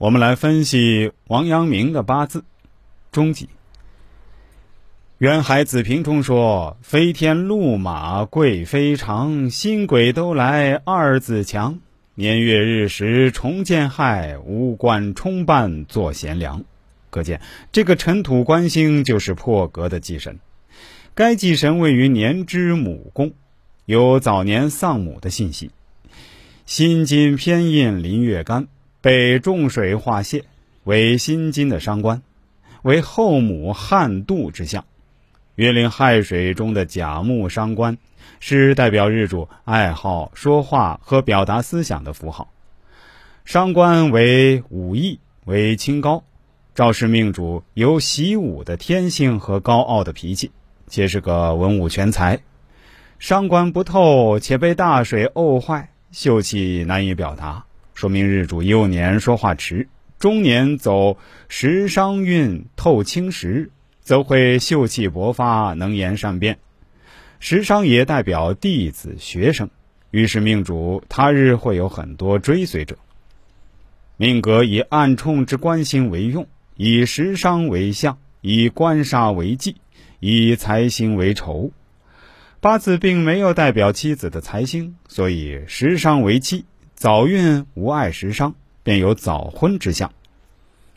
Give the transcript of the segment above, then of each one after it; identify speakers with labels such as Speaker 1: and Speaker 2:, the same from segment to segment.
Speaker 1: 我们来分析王阳明的八字终极。渊海子平中说：“飞天鹿马贵非常，新鬼都来二字强。年月日时重见害，无官冲办做贤良。”可见这个尘土官星就是破格的忌神。该忌神位于年之母宫，有早年丧母的信息。辛金偏印临月干。被重水化泄，为心金的伤官，为后母旱度之象。月令亥水中的甲木伤官，是代表日主爱好说话和表达思想的符号。伤官为武艺，为清高，赵氏命主有习武的天性和高傲的脾气，且是个文武全才。伤官不透，且被大水沤坏，秀气难以表达。说明日主幼年说话迟，中年走时商运透青时，则会秀气勃发，能言善辩。时商也代表弟子学生，于是命主他日会有很多追随者。命格以暗冲之官星为用，以时商为相，以官杀为忌，以财星为仇。八字并没有代表妻子的财星，所以时商为妻。早运无碍时伤，便有早婚之象。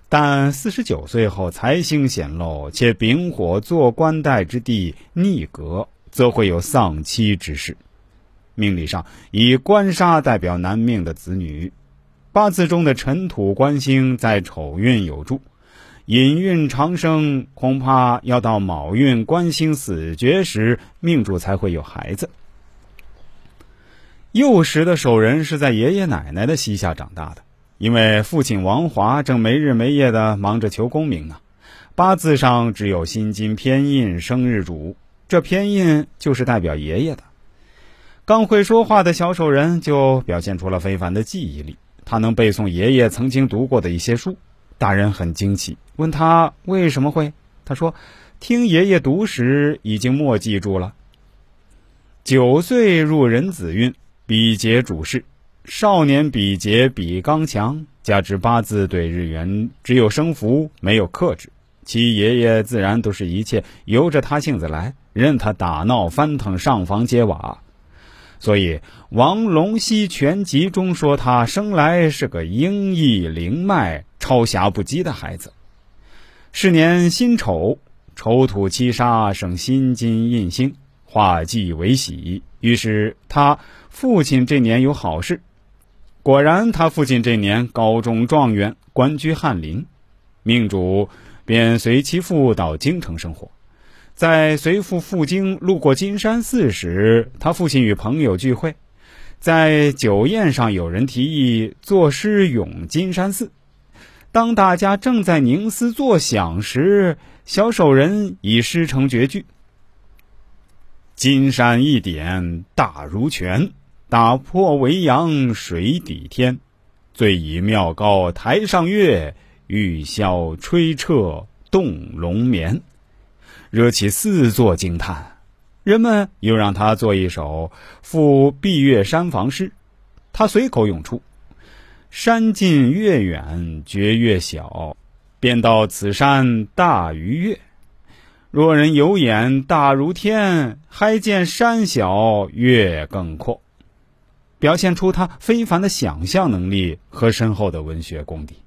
Speaker 1: 但四十九岁后财星显露，且丙火做官带之地逆格，则会有丧妻之事。命理上以官杀代表男命的子女，八字中的尘土官星在丑运有助，隐运长生，恐怕要到卯运官星死绝时，命主才会有孩子。幼时的守人是在爷爷奶奶的膝下长大的，因为父亲王华正没日没夜的忙着求功名呢。八字上只有心金偏印生日主，这偏印就是代表爷爷的。刚会说话的小守人就表现出了非凡的记忆力，他能背诵爷爷曾经读过的一些书。大人很惊奇，问他为什么会？他说：“听爷爷读时已经默记住了。”九岁入人子运。比劫主事，少年比劫比刚强，加之八字对日元只有生福没有克制，其爷爷自然都是一切由着他性子来，任他打闹翻腾上房揭瓦。所以王龙溪全集中说他生来是个英毅灵脉、超侠不羁的孩子。是年辛丑，丑土七杀生辛金印星，化忌为喜，于是他。父亲这年有好事，果然，他父亲这年高中状元，官居翰林，命主便随其父到京城生活。在随父赴京路过金山寺时，他父亲与朋友聚会，在酒宴上有人提议作诗咏金山寺。当大家正在凝思作想时，小手人已诗成绝句：“金山一点大如拳。”打破围阳水底天，醉以妙高台上月，玉箫吹彻动龙眠，惹起四座惊叹。人们又让他做一首赴碧月山房诗，他随口涌出：“山近月远觉月小，便道此山大于月。若人有眼大如天，还见山小月更阔。”表现出他非凡的想象能力和深厚的文学功底。